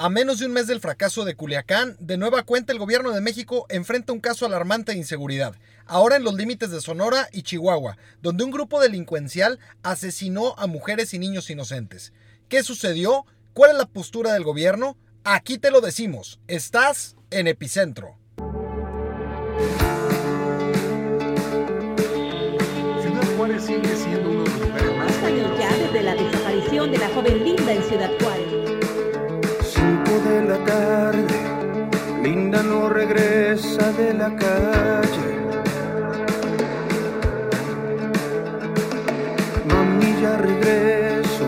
A menos de un mes del fracaso de Culiacán, de nueva cuenta el gobierno de México enfrenta un caso alarmante de inseguridad, ahora en los límites de Sonora y Chihuahua, donde un grupo delincuencial asesinó a mujeres y niños inocentes. ¿Qué sucedió? ¿Cuál es la postura del gobierno? Aquí te lo decimos, estás en epicentro. Ciudad Juárez sigue siendo uno de los lugares más años ya desde la desaparición de la joven Linda en Ciudad Juárez. Regresa de la calle. Regreso.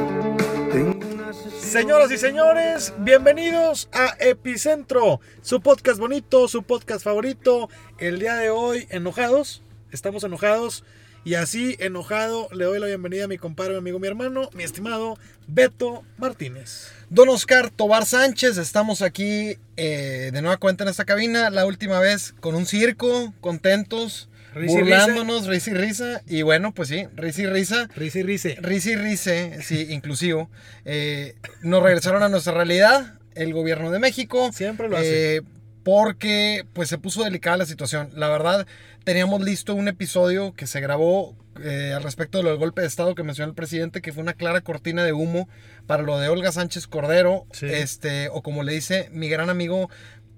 Señoras y señores, bienvenidos a Epicentro, su podcast bonito, su podcast favorito. El día de hoy, enojados, estamos enojados. Y así, enojado, le doy la bienvenida a mi compadre, mi amigo, mi hermano, mi estimado Beto Martínez. Don Oscar Tobar Sánchez, estamos aquí eh, de nueva cuenta en esta cabina, la última vez con un circo, contentos, Risa burlándonos, risa y risa. Y bueno, pues sí, risa y risa. Risa y rice. Risa y rice, sí, inclusivo. Eh, nos regresaron a nuestra realidad, el gobierno de México. Siempre lo hace. eh, porque pues se puso delicada la situación. La verdad, teníamos listo un episodio que se grabó eh, al respecto de lo del golpe de Estado que mencionó el presidente, que fue una clara cortina de humo para lo de Olga Sánchez Cordero, Sí. este, o como le dice mi gran amigo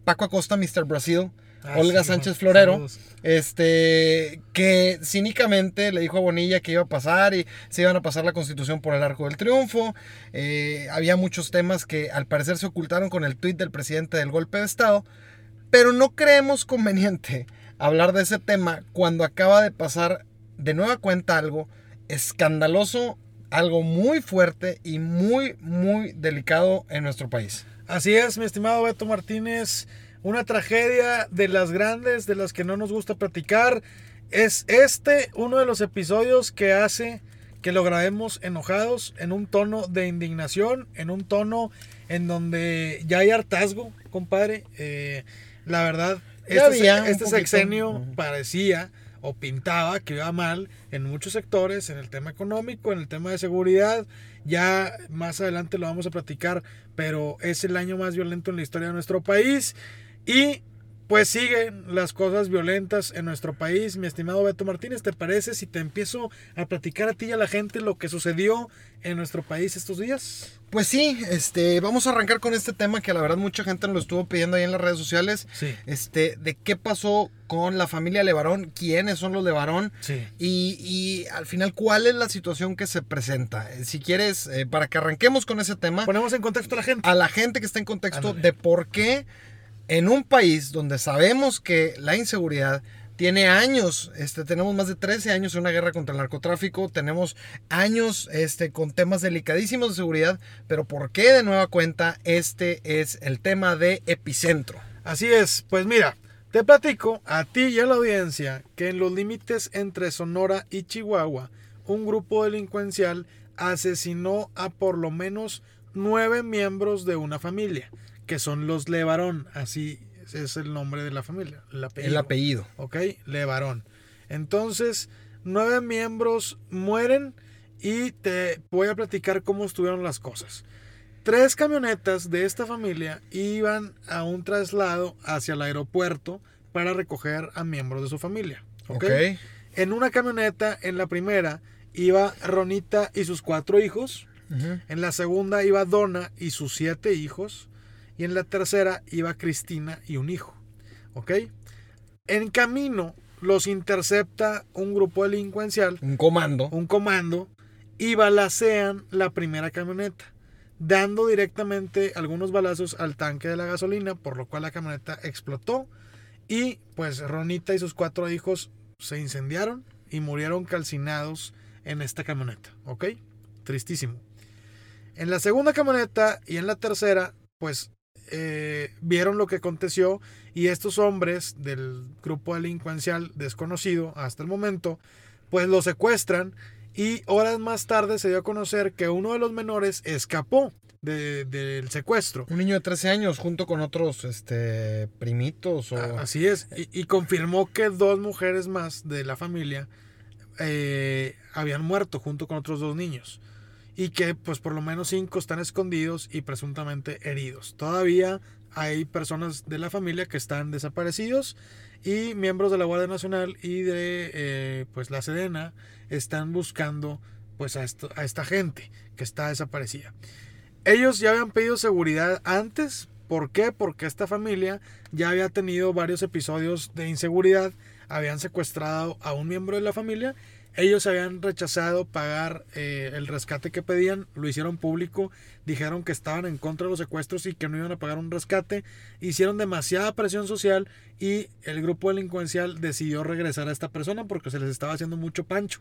Paco Acosta, Mr. Brasil. Ah, Olga sí, Sánchez Florero, saludos. este, que cínicamente le dijo a Bonilla que iba a pasar y se iban a pasar la constitución por el arco del triunfo. Eh, había muchos temas que al parecer se ocultaron con el tuit del presidente del golpe de Estado, pero no creemos conveniente hablar de ese tema cuando acaba de pasar de nueva cuenta algo escandaloso, algo muy fuerte y muy, muy delicado en nuestro país. Así es, mi estimado Beto Martínez. Una tragedia de las grandes, de las que no nos gusta platicar. Es este uno de los episodios que hace que lo grabemos enojados, en un tono de indignación, en un tono en donde ya hay hartazgo, compadre. Eh, la verdad, Ya este, había este sexenio parecía o pintaba que iba mal en muchos sectores, en el tema económico, en el tema de seguridad. Ya más adelante lo vamos a platicar, pero es el año más violento en la historia de nuestro país. Y pues siguen las cosas violentas en nuestro país. Mi estimado Beto Martínez, ¿te parece si te empiezo a platicar a ti y a la gente lo que sucedió en nuestro país estos días? Pues sí, este, vamos a arrancar con este tema que la verdad mucha gente nos lo estuvo pidiendo ahí en las redes sociales. Sí. Este, de qué pasó con la familia Levarón, quiénes son los Levarón Sí. y, y al final cuál es la situación que se presenta. Eh, Si quieres, eh, para que arranquemos con ese tema, Ponemos en contexto a la gente. a la gente que está en contexto Ándale. de por qué en un país donde sabemos que la inseguridad tiene años, este, tenemos más de 13 años en una guerra contra el narcotráfico, tenemos años este, con temas delicadísimos de seguridad, pero ¿por qué de nueva cuenta este es el tema de epicentro? Así es, pues mira, te platico a ti y a la audiencia que en los límites entre Sonora y Chihuahua, un grupo delincuencial asesinó a por lo menos nueve miembros de una familia, que son los Levarón, así es el nombre de la familia, el apellido. El apellido. ¿ok? Levarón. Entonces, nueve miembros mueren y te voy a platicar cómo estuvieron las cosas. Tres camionetas de esta familia iban a un traslado hacia el aeropuerto para recoger a miembros de su familia. ¿ok? Ok. En una camioneta, en la primera, iba Ronita y sus cuatro hijos. En la segunda iba Donna y sus siete hijos. Y en la tercera iba Cristina y un hijo. ¿Ok? En camino los intercepta un grupo delincuencial, Un comando. un comando, y balacean la primera camioneta, dando directamente algunos balazos al tanque de la gasolina, por lo cual la camioneta explotó. Y pues Ronita y sus cuatro hijos se incendiaron y murieron calcinados en esta camioneta. ¿Ok? Tristísimo. En la segunda camioneta y en la tercera, pues eh, vieron lo que aconteció y estos hombres del grupo delincuencial desconocido hasta el momento, pues lo secuestran y horas más tarde se dio a conocer que uno de los menores escapó de- del secuestro. Un niño de 13 años junto con otros este, primitos o... Así es. Y, y confirmó que dos mujeres más de la familia eh, habían muerto junto con otros dos niños. Y que pues por lo menos cinco están escondidos y presuntamente heridos. Todavía hay personas de la familia que están desaparecidos y miembros de la Guardia Nacional y de eh, pues la Sedena están buscando pues a, a esta gente que está desaparecida. Ellos ya habían pedido seguridad antes. ¿Por qué? Porque esta familia ya había tenido varios episodios de inseguridad. Habían secuestrado a un miembro de la familia. Ellos habían rechazado pagar eh, el rescate que pedían. Lo hicieron público. Dijeron que estaban en contra de los secuestros y que no iban a pagar un rescate. Hicieron demasiada presión social y el grupo delincuencial decidió regresar a esta persona porque se les estaba haciendo mucho pancho.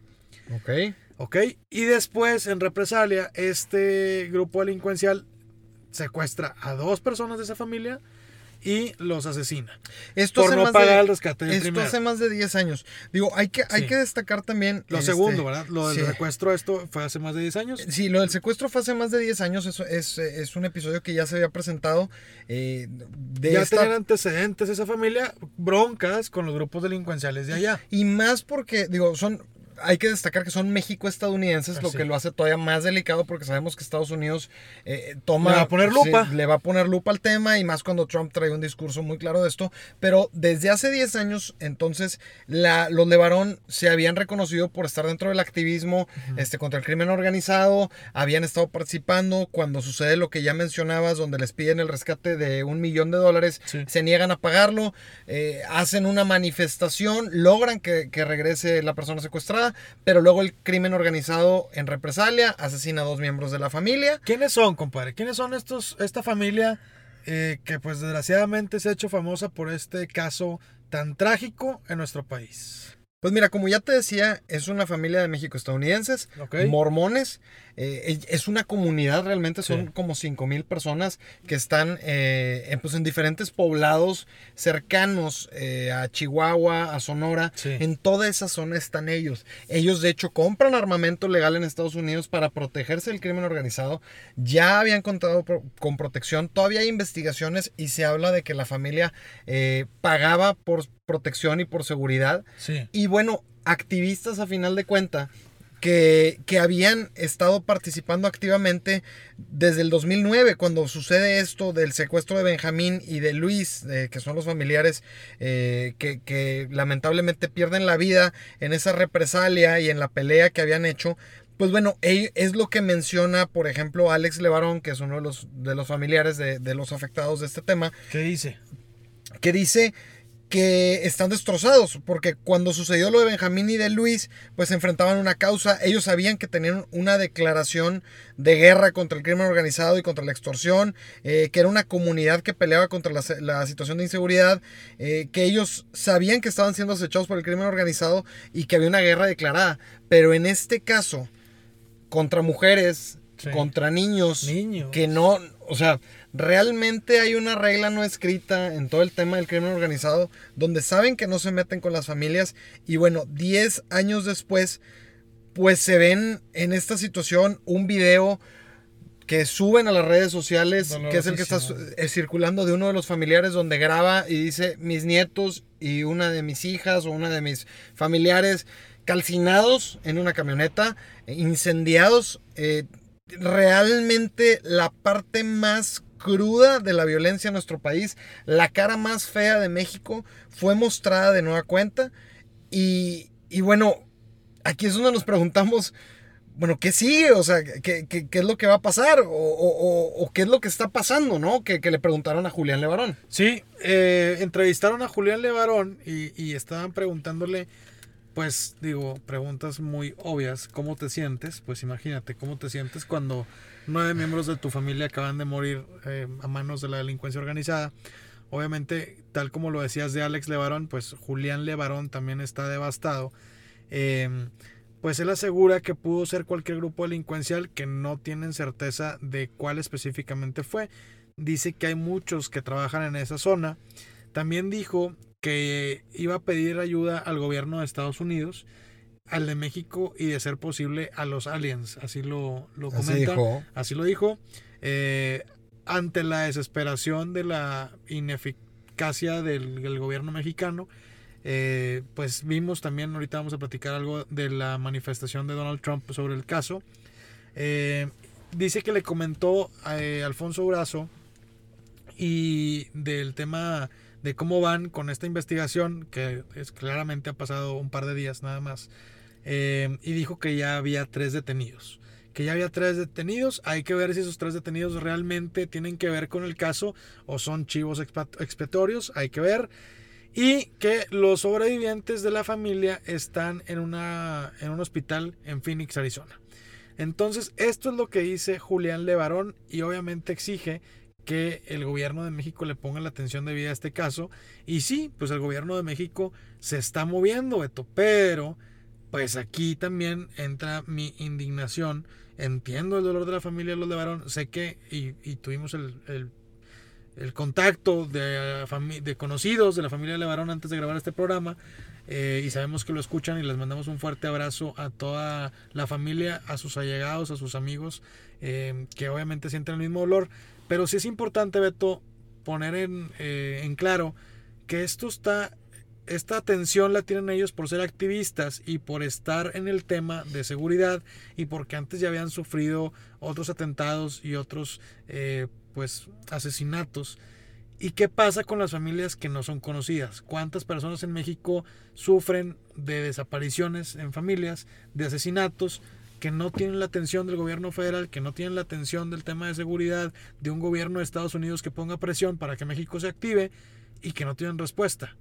Ok. ¿Ok? Y después, en represalia, este grupo delincuencial secuestra a dos personas de esa familia y los asesina. Esto por hace no más pagar de, el rescate del Esto primero. hace más de 10 años. Digo, hay que, hay Sí. que destacar también. Lo este, segundo, ¿verdad? Lo del sí. secuestro, esto fue hace más de 10 años. Sí, lo del secuestro fue hace más de 10 años. Eso es, es un episodio que ya se había presentado. eh, de ya esta- tenían antecedentes esa familia, broncas con los grupos delincuenciales de allá. Y más porque, digo, son. Hay que destacar que son México-estadounidenses, lo Así. que lo hace todavía más delicado porque sabemos que Estados Unidos eh, toma. Le va a poner sí, lupa. le va a poner lupa al tema y más cuando Trump trae un discurso muy claro de esto. Pero desde hace 10 años, entonces, la, los Levarón se habían reconocido por estar dentro del activismo este, contra el crimen organizado, habían estado participando. Cuando sucede lo que ya mencionabas, donde les piden el rescate de un millón de dólares, Sí. se niegan a pagarlo, eh, hacen una manifestación, logran que, que regrese la persona secuestrada, pero luego el crimen organizado en represalia asesina a dos miembros de la familia. ¿Quiénes son, compadre? ¿Quiénes son estos, esta familia eh, que pues desgraciadamente se ha hecho famosa por este caso tan trágico en nuestro país? Pues mira, como ya te decía, es una familia de México-estadounidenses, Ok. mormones, eh, es- una comunidad realmente, son Sí. como 5 mil personas que están eh, en, pues, en diferentes poblados cercanos eh, a Chihuahua, a Sonora, Sí. en toda esa zona están ellos. Ellos de hecho compran armamento legal en Estados Unidos para protegerse del crimen organizado, ya habían contado pro- con protección, todavía hay investigaciones y se habla de que la familia pagaba por protección y por seguridad. Sí. Y bueno, activistas a final de cuenta que, que habían estado participando activamente desde el 2009, cuando sucede esto del secuestro de Benjamín y de Luis, eh, que son los familiares eh, que, que lamentablemente pierden la vida en esa represalia y en la pelea que habían hecho. Pues bueno, es lo que menciona, por ejemplo, Alex Levarón, que es uno de los, de los familiares de, de los afectados de este tema, ¿Qué dice? que dice que están destrozados, porque cuando sucedió lo de Benjamín y de Luis, pues se enfrentaban una causa, ellos sabían que tenían una declaración de guerra contra el crimen organizado y contra la extorsión, eh, que era una comunidad que peleaba contra la, la situación de inseguridad, eh, que ellos sabían que estaban siendo acechados por el crimen organizado y que había una guerra declarada, pero en este caso, contra mujeres, Sí. contra niños, Niños. que no, o sea, realmente hay una regla no escrita en todo el tema del crimen organizado donde saben que no se meten con las familias y bueno, 10 años después pues se ven en esta situación un video que suben a las redes sociales, que es el que está eh, circulando de uno de los familiares donde graba y dice mis nietos y una de mis hijas o una de mis familiares calcinados en una camioneta, incendiados. eh, realmente la parte más cruda de la violencia en nuestro país, la cara más fea de México, fue mostrada de nueva cuenta. Y, y bueno, aquí es donde nos preguntamos, bueno, ¿qué sigue? O sea, ¿qué, qué, qué es lo que va a pasar? O, o- o- qué es lo que está pasando, ¿no? Que, que le preguntaron a Julián Levarón. Sí, eh, entrevistaron a Julián Levarón y, y estaban preguntándole, pues digo, preguntas muy obvias, ¿cómo te sientes? Pues imagínate, ¿cómo te sientes cuando nueve miembros de tu familia acaban de morir eh, a manos de la delincuencia organizada? Obviamente, tal como lo decías de Alex Levarón, pues Julián Levarón también está devastado. Eh, pues él asegura que pudo ser cualquier grupo delincuencial que no tienen certeza de cuál específicamente fue. Dice que hay muchos que trabajan en esa zona. También dijo que iba a pedir ayuda al gobierno de Estados Unidos, al de México y de ser posible a los aliens. Así lo, lo Así comenta. dijo. Así lo dijo. Eh, ante la desesperación de la ineficacia del, del gobierno mexicano, eh, pues vimos también, ahorita vamos a platicar algo de la manifestación de Donald Trump sobre el caso. Eh, dice que le comentó a eh, Alfonso Brazo y del tema de cómo van con esta investigación, que es, claramente ha pasado un par de días nada más, eh, y dijo que ya había tres detenidos. Que ya había tres detenidos, hay que ver si esos tres detenidos realmente tienen que ver con el caso o son chivos expiatorios, hay que ver. Y que los sobrevivientes de la familia están en, una, en un hospital en Phoenix, Arizona. Entonces, esto es lo que dice Julián Levarón y obviamente exige que el gobierno de México le ponga la atención debida a este caso. Y sí, pues el gobierno de México se está moviendo, Beto, pero pues aquí también entra mi indignación. Entiendo el dolor de la familia de los Levarón, sé que, y, y tuvimos el, el, contacto de, fami- de conocidos de la familia de Levarón antes de grabar este programa. eh, y sabemos que lo escuchan y les mandamos un fuerte abrazo a toda la familia, a sus allegados, a sus amigos, eh, que obviamente sienten el mismo dolor. Pero sí es importante, Beto, poner en, eh, en claro que esto está, esta atención la tienen ellos por ser activistas y por estar en el tema de seguridad y porque antes ya habían sufrido otros atentados y otros eh, pues asesinatos. ¿Y qué pasa con las familias que no son conocidas? ¿Cuántas personas en México sufren de desapariciones en familias, de asesinatos, que no tienen la atención del gobierno federal, que no tienen la atención del tema de seguridad, de un gobierno de Estados Unidos que ponga presión para que México se active y que no tienen respuesta?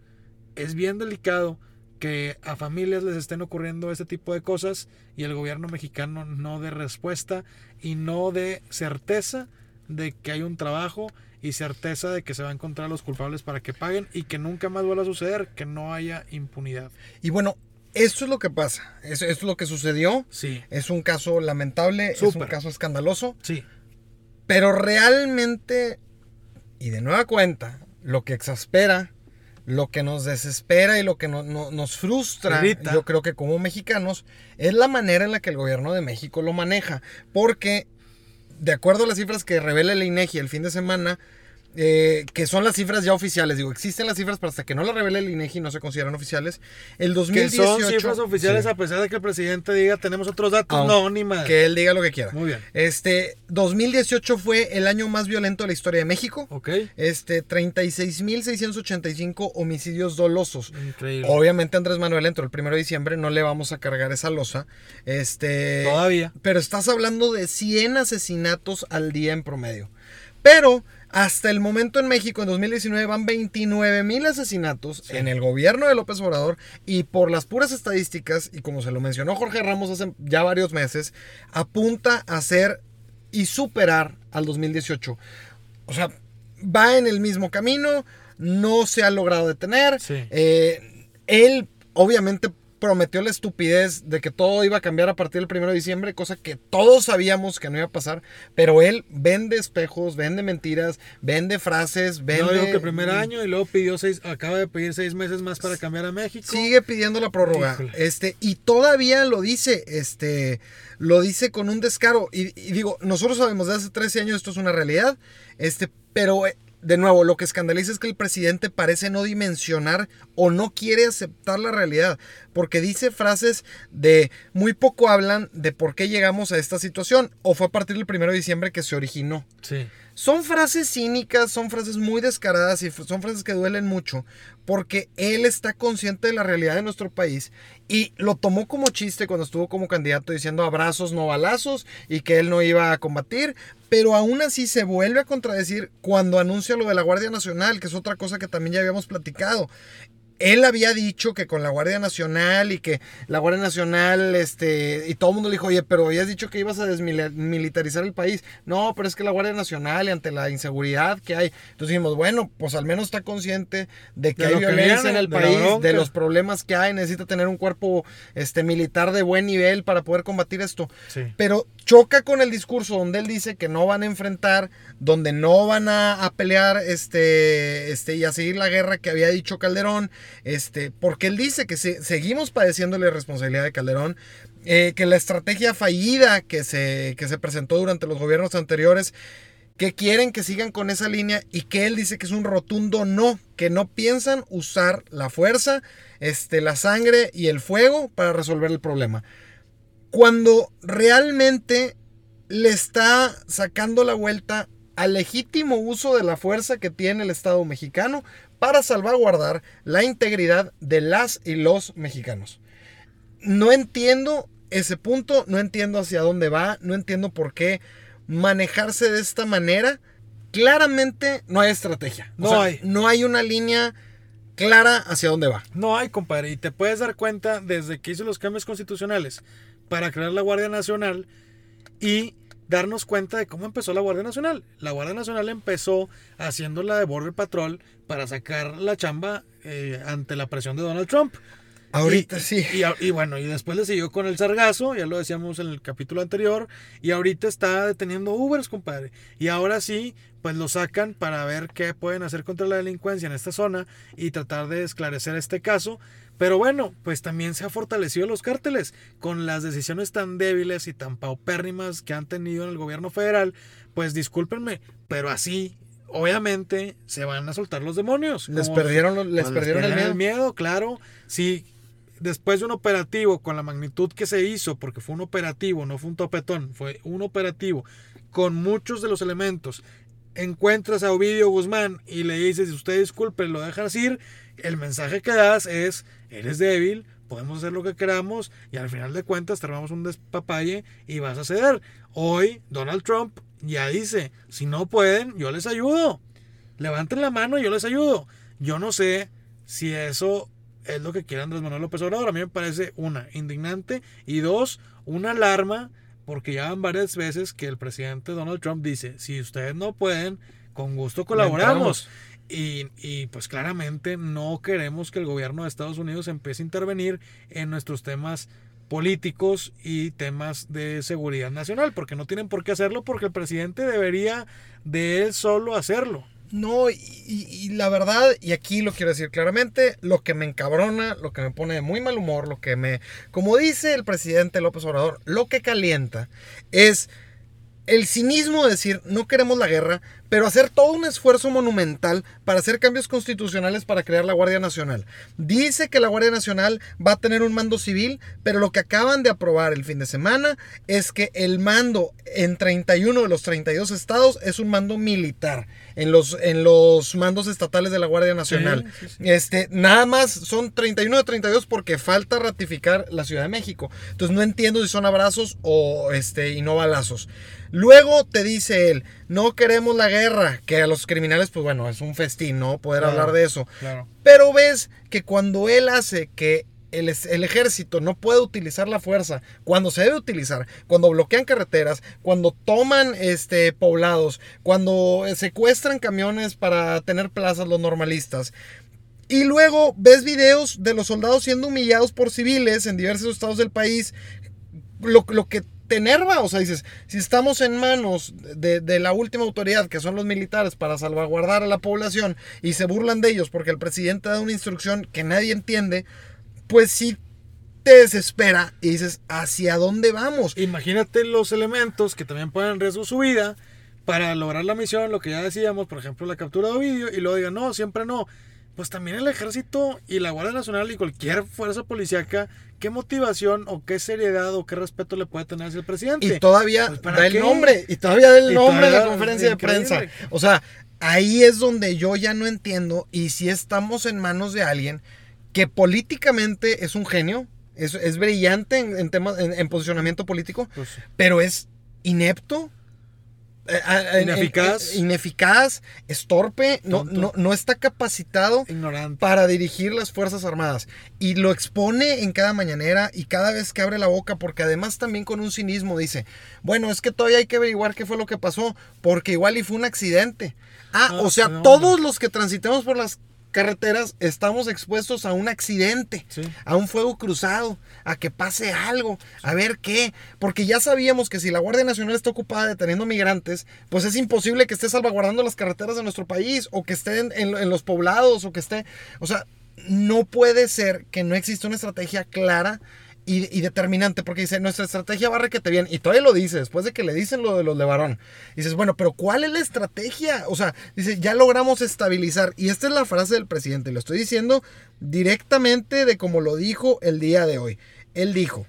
Es bien delicado que a familias les estén ocurriendo este tipo de cosas y el gobierno mexicano no dé respuesta y no dé certeza de que hay un trabajo y certeza de que se va a encontrar a los culpables para que paguen y que nunca más vuelva a suceder, que no haya impunidad. Y bueno, esto es lo que pasa. Esto, esto es lo que sucedió. Sí, Es un caso lamentable, es un caso escandaloso. sí, Pero realmente, y de nueva cuenta, lo que exaspera, lo que nos desespera y lo que no- no- nos frustra, yo creo que como mexicanos, es la manera en la que el gobierno de México lo maneja. Porque, de acuerdo a las cifras que revela el INEGI el fin de semana, eh, que son las cifras ya oficiales, digo, existen las cifras, pero hasta que no las revele el INEGI no se consideran oficiales. El que 2018... son cifras oficiales Sí. a pesar de que el presidente diga tenemos otros datos. Aunque- no, ni más. Que él diga lo que quiera. Muy bien. Este, 2018 fue el año más violento de la historia de México. Ok. Este, 36.685 homicidios dolosos. Increíble. Obviamente Andrés Manuel entró el 1 de diciembre, no le vamos a cargar esa losa. Este, Todavía. pero estás hablando de 100 asesinatos al día en promedio. Pero hasta el momento en México, en 2019, van 29 mil asesinatos en el gobierno de López Obrador y por las puras estadísticas, y como se lo mencionó Jorge Ramos hace ya varios meses, apunta a ser y superar al 2018. O sea, va en el mismo camino, no se ha logrado detener. Sí. Eh, él, obviamente, prometió la estupidez de que todo iba a cambiar a partir del 1 de diciembre, cosa que todos sabíamos que no iba a pasar, pero él vende espejos, vende mentiras, vende frases, vende... No dijo que el primer año y luego pidió seis, acaba de pedir seis meses más para cambiar a México. Sigue pidiendo la prórroga. Híjole. Este, y todavía lo dice, este, lo dice con un descaro. Y, y digo, nosotros sabemos de hace 13 años esto es una realidad. Este, pero eh, de nuevo, lo que escandaliza es que el presidente parece no dimensionar o no quiere aceptar la realidad. Porque dice frases de muy poco hablan de por qué llegamos a esta situación. O fue a partir del 1 de diciembre que se originó. Sí. Son frases cínicas, son frases muy descaradas y son frases que duelen mucho porque él está consciente de la realidad de nuestro país y lo tomó como chiste cuando estuvo como candidato diciendo abrazos no balazos y que él no iba a combatir, pero aún así se vuelve a contradecir cuando anuncia lo de la Guardia Nacional, que es otra cosa que también ya habíamos platicado él había dicho que con la Guardia Nacional y que la Guardia Nacional, este, y todo el mundo le dijo, oye, pero habías dicho que ibas a desmilitarizar el país. No, pero es que la Guardia Nacional y ante la inseguridad que hay. Entonces dijimos, bueno, pues al menos está consciente de que De hay que violencia en el de país, de los problemas que hay, necesita tener un cuerpo este, militar de buen nivel para poder combatir esto. Sí. Pero choca con el discurso donde él dice que no van a enfrentar, donde no van a, a pelear este, este, y a seguir la guerra que había dicho Calderón, este, porque él dice que se- seguimos padeciendo la irresponsabilidad de Calderón, eh, que la estrategia fallida que se, que se presentó durante los gobiernos anteriores, que quieren que sigan con esa línea y que él dice que es un rotundo no, que no piensan usar la fuerza, este, la sangre y el fuego para resolver el problema. Cuando realmente le está sacando la vuelta al legítimo uso de la fuerza que tiene el Estado mexicano para salvaguardar la integridad de las y los mexicanos. No entiendo ese punto, no entiendo hacia dónde va, no entiendo por qué manejarse de esta manera. Claramente no hay estrategia. O No sea, hay. No hay una línea clara hacia dónde va. No hay, compadre. Y te puedes dar cuenta desde que hizo los cambios constitucionales para crear la Guardia Nacional y darnos cuenta de cómo empezó la Guardia Nacional. La Guardia Nacional empezó haciendo la de Border Patrol para sacar la chamba eh, ante la presión de Donald Trump. Ahorita Y- sí. Y, y bueno, y después le siguió con el sargazo, ya lo decíamos en el capítulo anterior, y ahorita está deteniendo Ubers, compadre. Y ahora sí, pues lo sacan para ver qué pueden hacer contra la delincuencia en esta zona y tratar de esclarecer este caso. Pero bueno, pues también se ha fortalecido los cárteles con las decisiones tan débiles y tan paupérrimas que han tenido en el gobierno federal. Pues discúlpenme, pero así, obviamente, se van a soltar los demonios. Les perdieron, los- les perdieron el miedo. claro. Sí, después de un operativo con la magnitud que se hizo, porque fue un operativo, no fue un topetón, fue un operativo con muchos de los elementos. Encuentras a Ovidio Guzmán y le dices, usted disculpe, lo dejas ir. El mensaje que das es, eres débil, podemos hacer lo que queramos y al final de cuentas te armamos un despapalle y vas a ceder. Hoy Donald Trump ya dice, si no pueden, yo les ayudo. Levanten la mano y yo les ayudo. Yo no sé si eso es lo que quiere Andrés Manuel López Obrador. A mí me parece, una, indignante y dos, una alarma porque ya van varias veces que el presidente Donald Trump dice, si ustedes no pueden, con gusto colaboramos. Y, y, pues claramente no queremos que el gobierno de Estados Unidos empiece a intervenir en nuestros temas políticos y temas de seguridad nacional, porque no tienen por qué hacerlo, porque el presidente debería de él solo hacerlo. No, y, y- la verdad, y aquí lo quiero decir claramente, lo que me encabrona, lo que me pone de muy mal humor, lo que me, como dice el presidente López Obrador, lo que calienta es el cinismo de decir no queremos la guerra, pero hacer todo un esfuerzo monumental para hacer cambios constitucionales para crear la Guardia Nacional. Dice que la Guardia Nacional va a tener un mando civil, pero lo que acaban de aprobar el fin de semana es que el mando en 31 de los 32 estados es un mando militar en los, en los mandos estatales de la Guardia Nacional. Sí, sí, Este, nada más son 31 de 32 porque falta ratificar la Ciudad de México. Entonces no entiendo si son abrazos o este y no balazos. Luego te dice él, no queremos la guerra, que a los criminales pues bueno, es un festín, ¿no? Poder Claro, hablar de eso. Claro. Pero ves que cuando él hace que el, el ejército no puede utilizar la fuerza cuando se debe utilizar, cuando bloquean carreteras, cuando toman este, poblados, cuando secuestran camiones para tener plazas los normalistas. Y luego ves videos de los soldados siendo humillados por civiles en diversos estados del país. Lo, lo que te enerva, o sea, dices, si estamos en manos de, la última autoridad, que son los militares, para salvaguardar a la población, y se burlan de ellos porque el presidente da una instrucción que nadie entiende, pues sí te desespera y dices, ¿hacia dónde vamos? Imagínate los elementos que también ponen en su vida para lograr la misión, lo que ya decíamos, por ejemplo, la captura de Ovidio, y luego digan, no, siempre no. Pues también el ejército y la Guardia Nacional y cualquier fuerza policíaca, ¿qué motivación o qué seriedad o qué respeto le puede tener hacia el presidente? Y todavía Pues, ¿para da el nombre, y todavía da el Y nombre en la conferencia de prensa. O sea, ahí es donde yo ya no entiendo y si estamos en manos de alguien que políticamente es un genio, es, es brillante en, en temas, en, en posicionamiento político, Pues, pero es inepto. Eh, ah, en- Ineficaz. en- ineficaz, es torpe, no, no, no está capacitado ignorante. para dirigir las Fuerzas Armadas. Y lo expone en cada mañanera y cada vez que abre la boca, porque además también con un cinismo dice, bueno, es que todavía hay que averiguar qué fue lo que pasó, porque igual y fue un accidente. Ah, Ah, o sea, no, todos los que transitemos por las carreteras estamos expuestos a un accidente, Sí. a un fuego cruzado, a que pase algo, a ver qué, porque ya sabíamos que si la Guardia Nacional está ocupada deteniendo migrantes, pues es imposible que esté salvaguardando las carreteras de nuestro país o que esté en, en- en los poblados o que esté, o sea, no puede ser que no exista una estrategia clara y, y determinante, porque dice, nuestra estrategia va requete bien, y todavía lo dice, después de que le dicen lo de los de varón, dices, bueno, pero ¿cuál es la estrategia? O sea, dice, ya logramos estabilizar, y esta es la frase del presidente, lo estoy diciendo directamente de como lo dijo el día de hoy. Él dijo,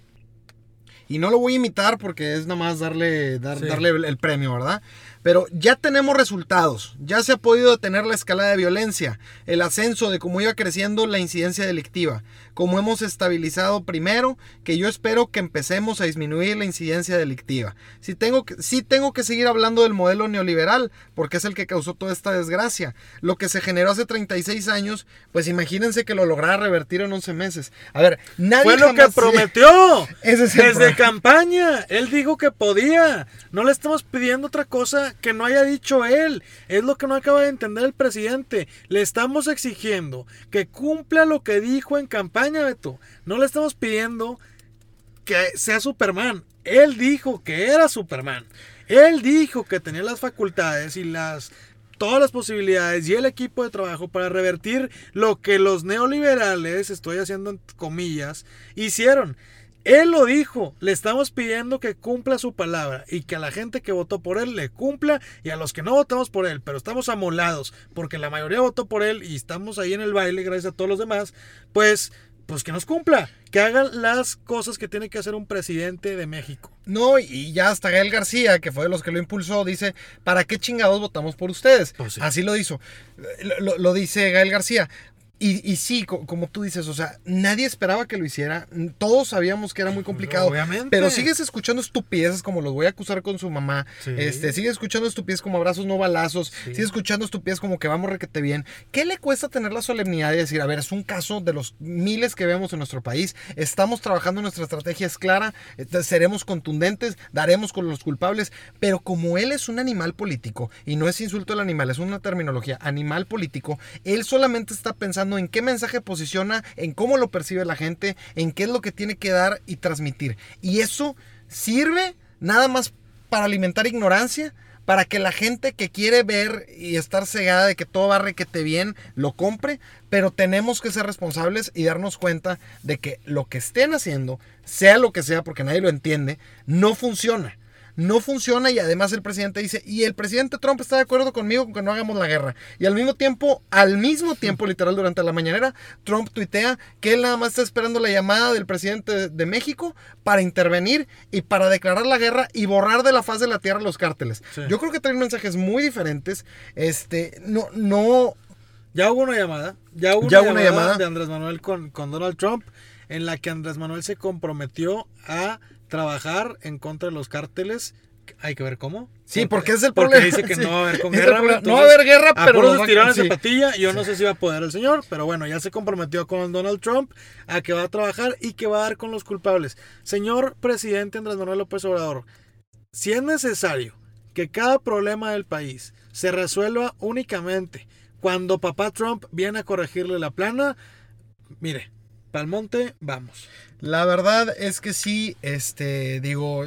y no lo voy a imitar porque es nada más darle, dar- Sí. darle el premio, ¿verdad? Pero ya tenemos resultados, ya se ha podido detener la escalada de violencia, el ascenso de cómo iba creciendo la incidencia delictiva, como hemos estabilizado primero, que yo espero que empecemos a disminuir la incidencia delictiva. Sí tengo, que, sí tengo que seguir hablando del modelo neoliberal, porque es el que causó toda esta desgracia. Lo que se generó hace 36 años, pues imagínense que lo lograra revertir en 11 meses. A ver, nadie Fue lo que prometió. Ese es el Desde problema. campaña. Él dijo que podía. No le estamos pidiendo otra cosa que no haya dicho él. Es lo que no acaba de entender el presidente. Le estamos exigiendo que cumpla lo que dijo en campaña, Beto. No le estamos pidiendo que sea Superman. Él dijo que era Superman. Él dijo que tenía las facultades y las todas las posibilidades y el equipo de trabajo para revertir lo que los neoliberales, estoy haciendo en comillas, hicieron. Él lo dijo, le estamos pidiendo que cumpla su palabra y que a la gente que votó por él le cumpla y a los que no votamos por él, pero estamos amolados porque la mayoría votó por él y estamos ahí en el baile gracias a todos los demás, pues pues que nos cumpla, que haga las cosas que tiene que hacer un presidente de México. No, y ya hasta Gael García, que fue de los que lo impulsó, dice, ¿para qué chingados votamos por ustedes? Pues sí. Así lo hizo. Lo, lo- lo dice Gael García. Y, y sí, co- como tú dices, o sea, nadie esperaba que lo hiciera. Todos sabíamos que era muy complicado. Obviamente. Pero sigues escuchando estupideces como los voy a acusar con su mamá. Sí. Este, sigues escuchando estupideces como abrazos no balazos. Sí. Sigues escuchando estupideces como que vamos requete bien. ¿Qué le cuesta tener la solemnidad de decir, a ver, es un caso de los miles que vemos en nuestro país? Estamos trabajando, nuestra estrategia es clara, eh, seremos contundentes, daremos con los culpables, pero como él es un animal político, y no es insulto al animal, es una terminología, animal político, él solamente está pensando en qué mensaje posiciona, en cómo lo percibe la gente, en qué es lo que tiene que dar y transmitir. Y eso sirve nada más para alimentar ignorancia, para que la gente que quiere ver y estar cegada de que todo va requete bien, lo compre, pero tenemos que ser responsables y darnos cuenta de que lo que estén haciendo, sea lo que sea, porque nadie lo entiende, no funciona. No funciona y además el presidente dice, y el presidente Trump está de acuerdo conmigo con que no hagamos la guerra. Y al mismo tiempo, al mismo tiempo, literal, durante la mañanera, Trump tuitea que él nada más está esperando la llamada del presidente de- México para intervenir y para declarar la guerra y borrar de la faz de la tierra los cárteles. Sí. Yo creo que traen mensajes muy diferentes. Este, no, no, Ya hubo una llamada, ya hubo Ya una, hubo una llamada, llamada. de Andrés Manuel con, con Donald Trump en la que Andrés Manuel se comprometió a trabajar en contra de los cárteles. Hay que ver cómo. Sí, porque es el porque problema. dice que Sí, no va a haber con guerra. güey, No va a haber entonces, guerra, a pero puros nos va- estirones de sí. patilla. Yo no sé si va a poder el señor, pero bueno, ya se comprometió con Donald Trump a que va a trabajar y que va a dar con los culpables. Señor presidente Andrés Manuel López Obrador, si es necesario que cada problema del país se resuelva únicamente cuando papá Trump viene a corregirle la plana, mire, pa'l monte, vamos. La verdad es que sí, este, digo,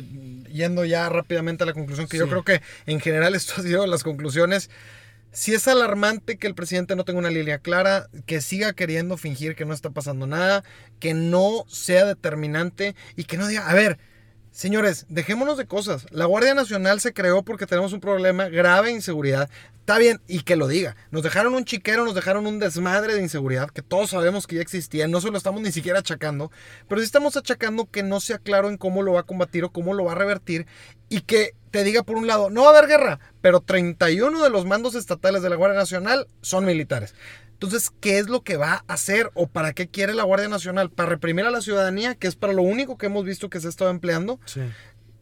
yendo ya rápidamente a la conclusión, que yo creo que en general esto ha sido las conclusiones. Sí es alarmante que el presidente no tenga una línea clara, que siga queriendo fingir que no está pasando nada, que no sea determinante y que no diga, a ver, señores, dejémonos de cosas. La Guardia Nacional se creó porque tenemos un problema grave de inseguridad. Está bien, y que lo diga. Nos dejaron un chiquero, nos dejaron un desmadre de inseguridad que todos sabemos que ya existía. No se lo estamos ni siquiera achacando, pero sí estamos achacando que no sea claro en cómo lo va a combatir o cómo lo va a revertir y que te diga por un lado, no va a haber guerra, pero 31 de los mandos estatales de la Guardia Nacional son militares. Entonces, ¿qué es lo que va a hacer o para qué quiere la Guardia Nacional? ¿Para reprimir a la ciudadanía, que es para lo único que hemos visto que se ha estado empleando? Sí.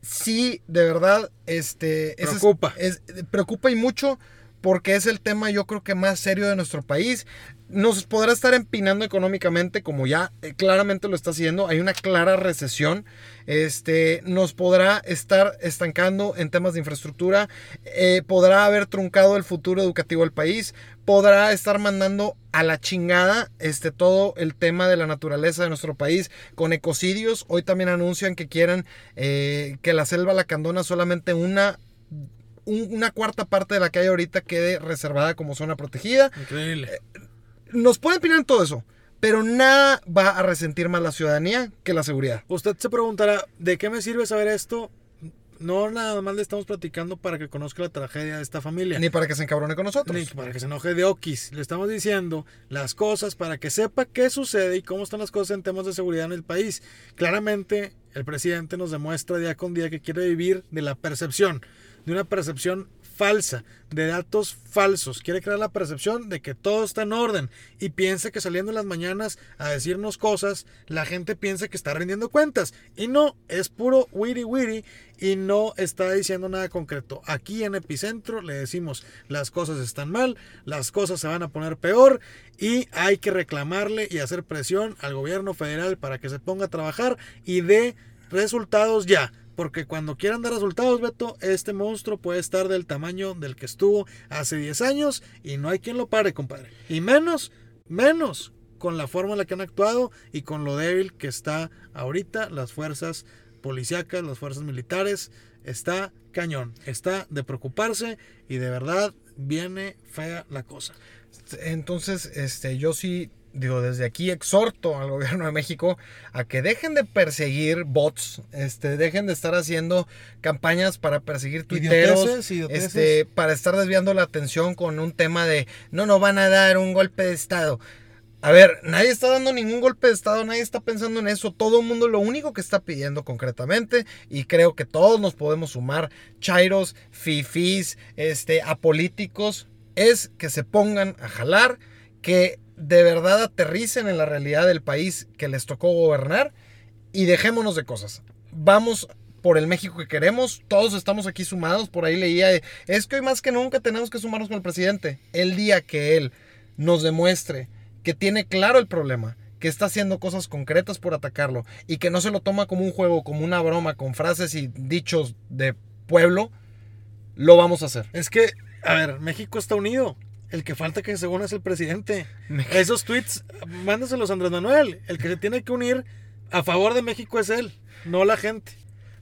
sí, de verdad, este... es- Preocupa. Es, preocupa y mucho porque es el tema yo creo que más serio de nuestro país. Nos podrá estar empinando económicamente como ya eh, claramente lo está haciendo. Hay una clara recesión. Este, nos podrá estar estancando en temas de infraestructura. eh, podrá haber truncado el futuro educativo del país. Podrá estar mandando a la chingada este, todo el tema de la naturaleza de nuestro país con ecocidios. Hoy también anuncian que quieren eh, que la selva lacandona solamente una un- una cuarta parte de la que hay ahorita quede reservada como zona protegida. Increíble. Nos pueden opinar en todo eso, pero nada va a resentir más la ciudadanía que la seguridad. Usted se preguntará, ¿de qué me sirve saber esto? No nada más le estamos platicando para que conozca la tragedia de esta familia. Ni para que se encabrone con nosotros. Ni para que se enoje de Okis. Le estamos diciendo las cosas para que sepa qué sucede y cómo están las cosas en temas de seguridad en el país. Claramente, el presidente nos demuestra día con día que quiere vivir de la percepción, de una percepción falsa, de datos falsos. Quiere crear la percepción de que todo está en orden y piensa que saliendo en las mañanas a decirnos cosas, la gente piensa que está rindiendo cuentas. Y no, es puro wiri wiri y no está diciendo nada concreto. Aquí en Epicentro le decimos las cosas están mal, las cosas se van a poner peor y hay que reclamarle y hacer presión al gobierno federal para que se ponga a trabajar y dé resultados ya. Porque cuando quieran dar resultados, Beto, este monstruo puede estar del tamaño del que estuvo hace 10 años y no hay quien lo pare, compadre. Y menos, menos con la forma en la que han actuado y con lo débil que está ahorita las fuerzas policíacas, las fuerzas militares. Está cañón, está de preocuparse y de verdad viene fea la cosa. Entonces, este, yo sí digo, desde aquí exhorto al gobierno de México a que dejen de perseguir bots, este, dejen de estar haciendo campañas para perseguir tuiteros, Idioteces, idioteces. este, para estar desviando la atención con un tema de no, no van a dar un golpe de Estado. A ver, nadie está dando ningún golpe de Estado, nadie está pensando en eso. Todo el mundo lo único que está pidiendo concretamente, y creo que todos nos podemos sumar, chairos, fifís, este, apolíticos, es que se pongan a jalar, que de verdad aterricen en la realidad del país que les tocó gobernar y dejémonos de cosas. Vamos por el México que queremos, todos estamos aquí sumados, por ahí leía, es que hoy más que nunca tenemos que sumarnos con el presidente. El día que él nos demuestre que tiene claro el problema, que está haciendo cosas concretas por atacarlo y que no se lo toma como un juego, como una broma, con frases y dichos de pueblo, lo vamos a hacer. Es que, a ver, México está unido. El que falta que se una es el presidente. Esos tweets, mándaselos a Andrés Manuel. El que se tiene que unir a favor de México es él, no la gente.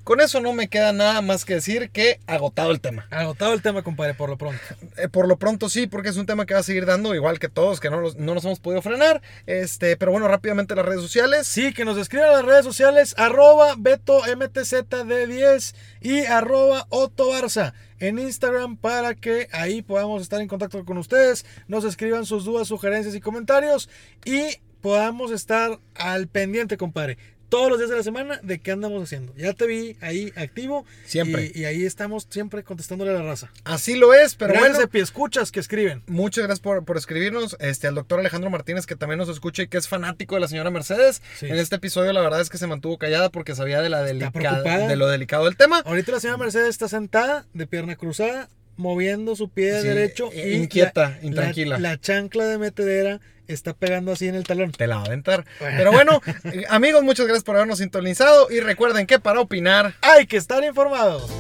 Con eso no me queda nada más que decir que agotado el tema. Agotado el tema, compadre, por lo pronto. Eh, por lo pronto sí, porque es un tema que va a seguir dando, igual que todos, que no, los- no nos hemos podido frenar. Este, pero bueno, rápidamente las redes sociales. Sí, que nos escriban a las redes sociales, arroba BetoMTZD10 y arroba Otto Barza en Instagram para que ahí podamos estar en contacto con ustedes, nos escriban sus dudas, sugerencias y comentarios y podamos estar al pendiente, compadre. Todos los días de la semana de qué andamos haciendo. Ya te vi ahí activo. Siempre. Y, y ahí estamos siempre contestándole a la raza. Así lo es, pero Gracias bueno. a escuchas que escriben. Muchas gracias por, por escribirnos. Este, al doctor Alejandro Martínez, que también nos escucha y que es fanático de la señora Mercedes. Sí. En este episodio, la verdad es que se mantuvo callada porque sabía de, la preocupada. de lo delicado del tema. Ahorita la señora Mercedes está sentada de pierna cruzada, moviendo su pie Sí, derecho. eh, y inquieta, la- intranquila. La, la chancla de metedera está pegando así en el talón. Te la va a aventar. Pero bueno, eh, amigos, muchas gracias por habernos sintonizado. Y recuerden que para opinar. Hay que estar informados.